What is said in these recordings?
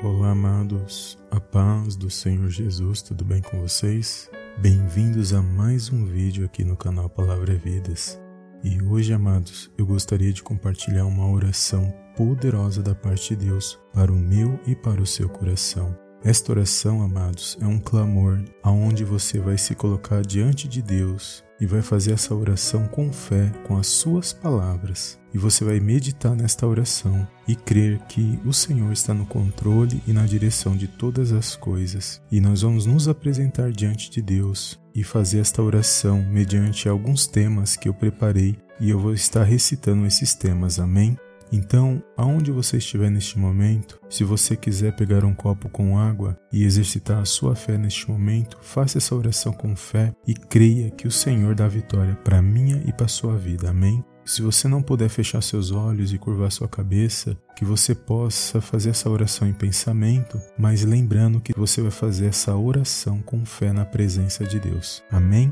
Olá, amados, a paz do Senhor Jesus, tudo bem com vocês? Bem-vindos a mais um vídeo aqui no canal Palavra Vidas. E hoje, amados, eu gostaria de compartilhar uma oração poderosa da parte de Deus para o meu e para o seu coração. Esta oração, amados, é um clamor aonde você vai se colocar diante de Deus e vai fazer essa oração com fé, com as suas palavras. E você vai meditar nesta oração e crer que o Senhor está no controle e na direção de todas as coisas. E nós vamos nos apresentar diante de Deus e fazer esta oração mediante alguns temas que eu preparei e eu vou estar recitando esses temas. Amém? Então, aonde você estiver neste momento, se você quiser pegar um copo com água e exercitar a sua fé neste momento, faça essa oração com fé e creia que o Senhor dá vitória para minha e para sua vida. Amém? Se você não puder fechar seus olhos e curvar sua cabeça, que você possa fazer essa oração em pensamento, mas lembrando que você vai fazer essa oração com fé na presença de Deus. Amém?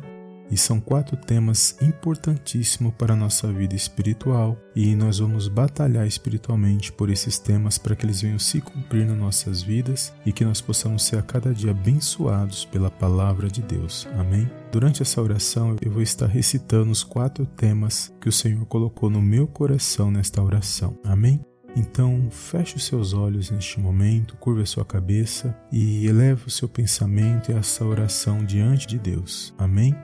E são quatro temas importantíssimos para a nossa vida espiritual e nós vamos batalhar espiritualmente por esses temas para que eles venham se cumprir nas nossas vidas e que nós possamos ser a cada dia abençoados pela palavra de Deus. Amém? Durante essa oração eu vou estar recitando os quatro temas que o Senhor colocou no meu coração nesta oração. Amém? Então, feche os seus olhos neste momento, curva a sua cabeça e eleve o seu pensamento e essa oração diante de Deus. Amém?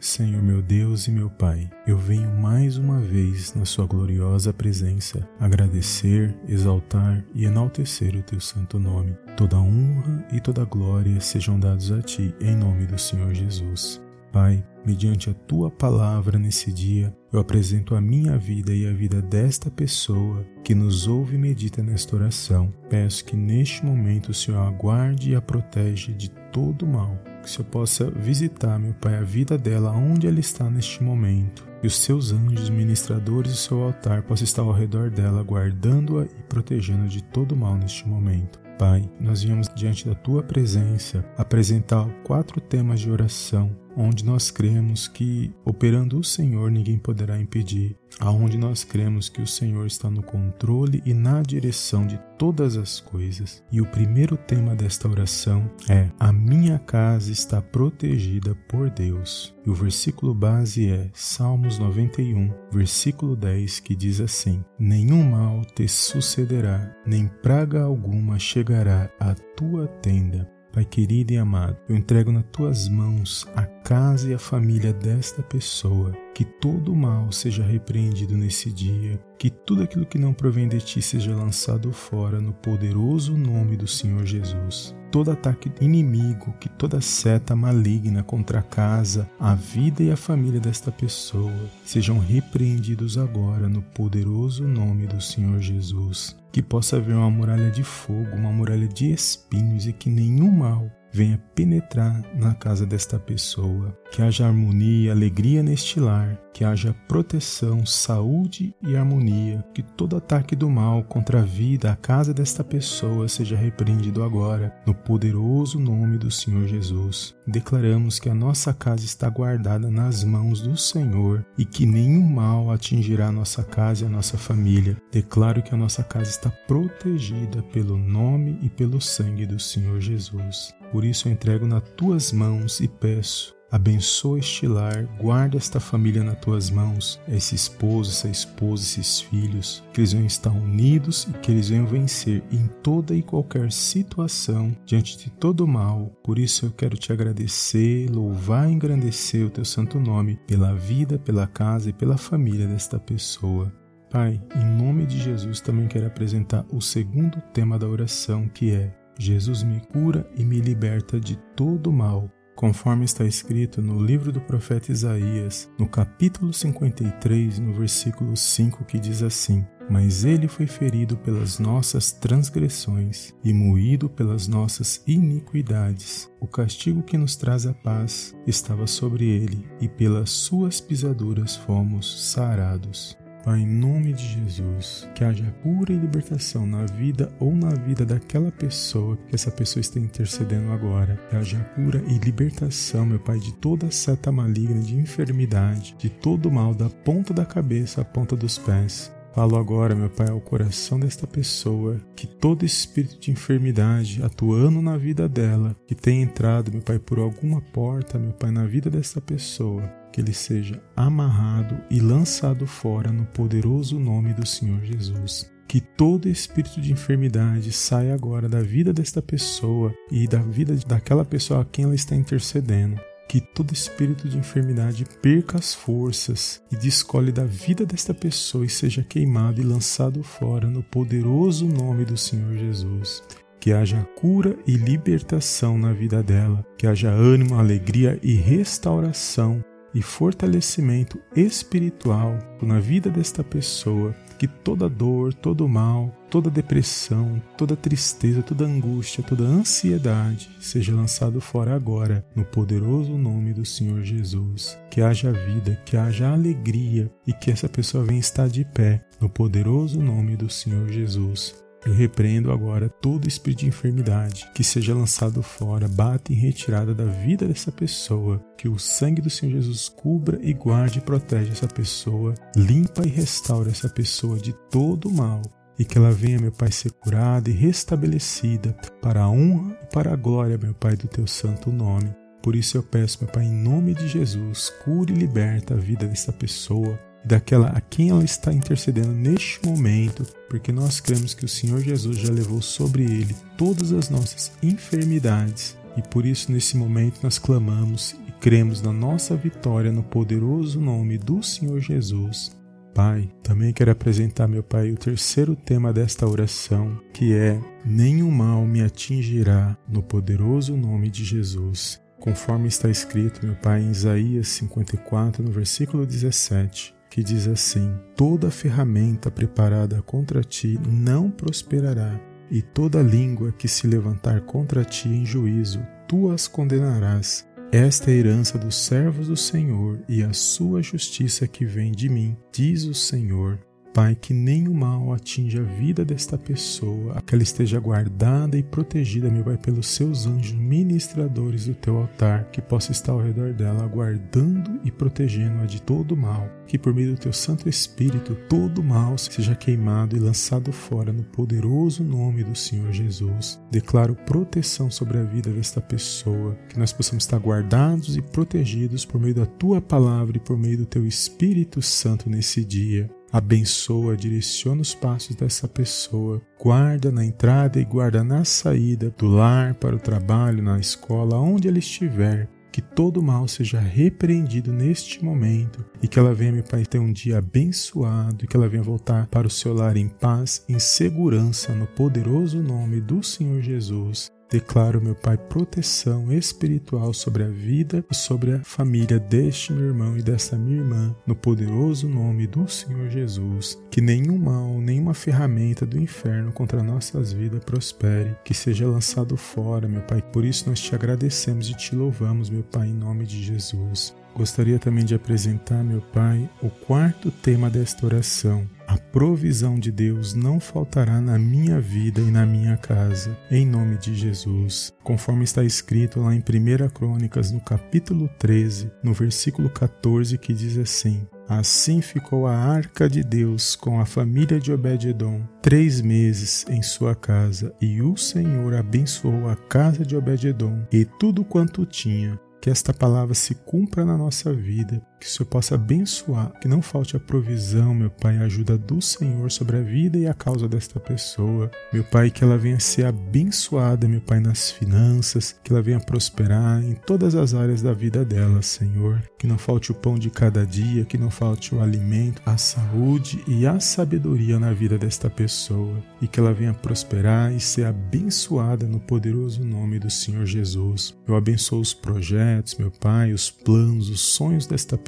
Senhor meu Deus e meu Pai, eu venho mais uma vez na Sua gloriosa presença agradecer, exaltar e enaltecer o Teu santo nome. Toda honra e toda glória sejam dados a Ti, em nome do Senhor Jesus. Pai, mediante a tua palavra nesse dia, eu apresento a minha vida e a vida desta pessoa que nos ouve e medita nesta oração. Peço que neste momento o Senhor aguarde e a protege de todo mal que o Senhor possa visitar, meu Pai, a vida dela, onde ela está neste momento. E os seus anjos ministradores do seu altar possam estar ao redor dela, guardando-a e protegendo de todo mal neste momento. Pai, nós viemos diante da tua presença apresentar quatro temas de oração onde nós cremos que, operando o Senhor, ninguém poderá impedir, aonde nós cremos que o Senhor está no controle e na direção de todas as coisas. E o primeiro tema desta oração é: A minha casa está protegida por Deus. E o versículo base é Salmos 91, versículo 10, que diz assim: Nenhum mal te sucederá, nem praga alguma chegará à tua tenda Pai querido e amado, eu entrego nas tuas mãos a casa e a família desta pessoa. Que todo mal seja repreendido nesse dia, que tudo aquilo que não provém de ti seja lançado fora no poderoso nome do Senhor Jesus. Todo ataque inimigo, que toda seta maligna contra a casa, a vida e a família desta pessoa sejam repreendidos agora no poderoso nome do Senhor Jesus que possa haver uma muralha de fogo, uma muralha de espinhos e que nenhum mal venha penetrar na casa desta pessoa, que haja harmonia, alegria neste lar, que haja proteção, saúde e harmonia, que todo ataque do mal contra a vida, a casa desta pessoa seja repreendido agora, no poderoso nome do Senhor Jesus. Declaramos que a nossa casa está guardada nas mãos do Senhor e que nenhum mal atingirá a nossa casa e a nossa família. Declaro que a nossa casa está protegida pelo nome e pelo sangue do Senhor Jesus. Por isso eu entrego nas tuas mãos e peço Abençoa este lar, guarda esta família nas tuas mãos, esse esposo, essa esposa, esses filhos, que eles venham estar unidos e que eles venham vencer em toda e qualquer situação, diante de todo mal. Por isso eu quero te agradecer, louvar e engrandecer o teu santo nome pela vida, pela casa e pela família desta pessoa. Pai, em nome de Jesus também quero apresentar o segundo tema da oração, que é Jesus me cura e me liberta de todo mal, conforme está escrito no livro do profeta Isaías, no capítulo 53, no versículo 5, que diz assim: Mas ele foi ferido pelas nossas transgressões e moído pelas nossas iniquidades. O castigo que nos traz a paz estava sobre ele, e pelas suas pisaduras fomos sarados. Pai, em nome de Jesus, que haja cura e libertação na vida ou na vida daquela pessoa que essa pessoa está intercedendo agora. Que haja cura e libertação, meu Pai, de toda seta maligna, de enfermidade, de todo mal, da ponta da cabeça à ponta dos pés. Falo agora, meu Pai, ao coração desta pessoa, que todo espírito de enfermidade atuando na vida dela, que tenha entrado, meu Pai, por alguma porta, meu Pai, na vida desta pessoa, que ele seja amarrado e lançado fora no poderoso nome do Senhor Jesus. Que todo espírito de enfermidade saia agora da vida desta pessoa e da vida daquela pessoa a quem ela está intercedendo que todo espírito de enfermidade perca as forças e descolhe da vida desta pessoa e seja queimado e lançado fora no poderoso nome do Senhor Jesus. Que haja cura e libertação na vida dela, que haja ânimo, alegria e restauração e fortalecimento espiritual na vida desta pessoa que toda dor, todo mal, toda depressão, toda tristeza, toda angústia, toda ansiedade seja lançado fora agora, no poderoso nome do Senhor Jesus. Que haja vida, que haja alegria e que essa pessoa venha estar de pé, no poderoso nome do Senhor Jesus. Eu repreendo agora todo espírito de enfermidade que seja lançado fora, bata em retirada da vida dessa pessoa, que o sangue do Senhor Jesus cubra e guarde e protege essa pessoa, limpa e restaura essa pessoa de todo mal, e que ela venha, meu Pai, ser curada e restabelecida para a honra e para a glória, meu Pai, do teu santo nome. Por isso eu peço, meu Pai, em nome de Jesus, cure e liberta a vida dessa pessoa, daquela a quem ela está intercedendo neste momento, porque nós cremos que o Senhor Jesus já levou sobre ele todas as nossas enfermidades e por isso nesse momento nós clamamos e cremos na nossa vitória no poderoso nome do Senhor Jesus. Pai, também quero apresentar, meu Pai, o terceiro tema desta oração, que é: Nenhum mal me atingirá no poderoso nome de Jesus. Conforme está escrito, meu Pai, em Isaías 54, no versículo 17 que diz assim: Toda ferramenta preparada contra ti não prosperará, e toda língua que se levantar contra ti em juízo, tu as condenarás. Esta é a herança dos servos do Senhor e a sua justiça que vem de mim, diz o Senhor. Pai, que nenhum mal atinja a vida desta pessoa, que ela esteja guardada e protegida, meu Pai, pelos seus anjos ministradores do teu altar, que possa estar ao redor dela, guardando e protegendo-a de todo mal. Que por meio do teu Santo Espírito, todo mal seja queimado e lançado fora no poderoso nome do Senhor Jesus. Declaro proteção sobre a vida desta pessoa, que nós possamos estar guardados e protegidos por meio da tua palavra e por meio do teu Espírito Santo nesse dia. Abençoa, direciona os passos dessa pessoa, guarda na entrada e guarda na saída do lar para o trabalho, na escola, onde ela estiver. Que todo mal seja repreendido neste momento e que ela venha, meu Pai, ter um dia abençoado e que ela venha voltar para o seu lar em paz, em segurança, no poderoso nome do Senhor Jesus. Declaro, meu Pai, proteção espiritual sobre a vida e sobre a família deste meu irmão e dessa minha irmã, no poderoso nome do Senhor Jesus. Que nenhum mal, nenhuma ferramenta do inferno contra nossas vidas prospere, que seja lançado fora, meu Pai. Por isso nós te agradecemos e te louvamos, meu Pai, em nome de Jesus. Gostaria também de apresentar, meu Pai, o quarto tema desta oração a provisão de Deus não faltará na minha vida e na minha casa, em nome de Jesus. Conforme está escrito lá em 1 Crônicas, no capítulo 13, no versículo 14, que diz assim: Assim ficou a arca de Deus com a família de Obed-Edom três meses em sua casa, e o Senhor abençoou a casa de Obed-Edom e tudo quanto tinha, que esta palavra se cumpra na nossa vida, que o Senhor possa abençoar, que não falte a provisão, meu Pai, a ajuda do Senhor sobre a vida e a causa desta pessoa. Meu Pai, que ela venha ser abençoada, meu Pai, nas finanças, que ela venha prosperar em todas as áreas da vida dela, Senhor. Que não falte o pão de cada dia, que não falte o alimento, a saúde e a sabedoria na vida desta pessoa. E que ela venha prosperar e ser abençoada no poderoso nome do Senhor Jesus. Eu abençoo os projetos, meu Pai, os planos, os sonhos desta pessoa.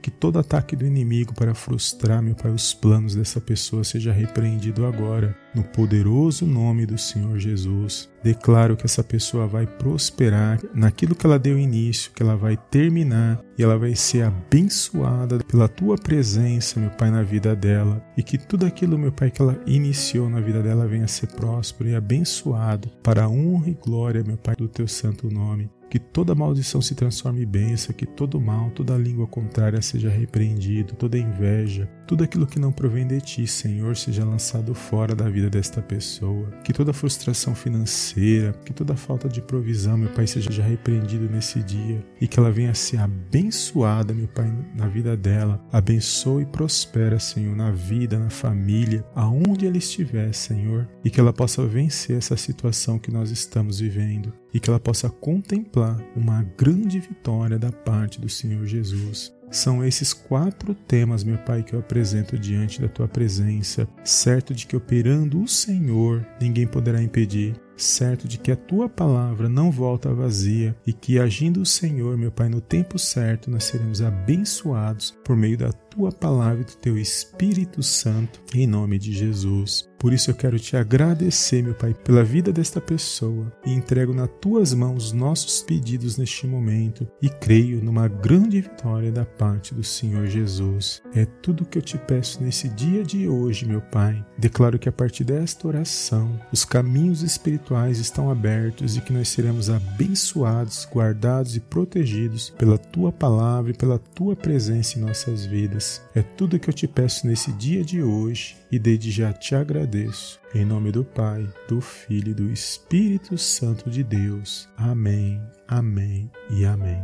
Que todo ataque do inimigo para frustrar, meu Pai, os planos dessa pessoa seja repreendido agora no poderoso nome do Senhor Jesus. Declaro que essa pessoa vai prosperar naquilo que ela deu início, que ela vai terminar e ela vai ser abençoada pela tua presença, meu Pai, na vida dela. E que tudo aquilo, meu Pai, que ela iniciou na vida dela venha a ser próspero e abençoado para a honra e glória, meu Pai, do teu santo nome. Que toda maldição se transforme em bênção, que todo mal, toda língua contrária seja repreendido, toda inveja, tudo aquilo que não provém de ti, Senhor, seja lançado fora da vida desta pessoa. Que toda frustração financeira, que toda falta de provisão, meu Pai, seja repreendido nesse dia e que ela venha a ser abençoada, meu Pai, na vida dela. Abençoe e prospera, Senhor, na vida, na família, aonde ela estiver, Senhor, e que ela possa vencer essa situação que nós estamos vivendo e que ela possa contemplar uma grande vitória da parte do Senhor Jesus. São esses quatro temas, meu Pai, que eu apresento diante da tua presença, certo de que operando o Senhor, ninguém poderá impedir, certo de que a tua palavra não volta vazia e que agindo o Senhor, meu Pai, no tempo certo, nós seremos abençoados por meio da tua palavra e do teu Espírito Santo, em nome de Jesus. Por isso eu quero te agradecer, meu Pai, pela vida desta pessoa e entrego nas tuas mãos nossos pedidos neste momento e creio numa grande vitória da parte do Senhor Jesus. É tudo que eu te peço nesse dia de hoje, meu Pai. Declaro que a partir desta oração os caminhos espirituais estão abertos e que nós seremos abençoados, guardados e protegidos pela tua palavra e pela tua presença em nossas vidas. É tudo que eu te peço nesse dia de hoje e desde já te agradeço. Em nome do Pai, do Filho e do Espírito Santo de Deus. Amém, amém e amém.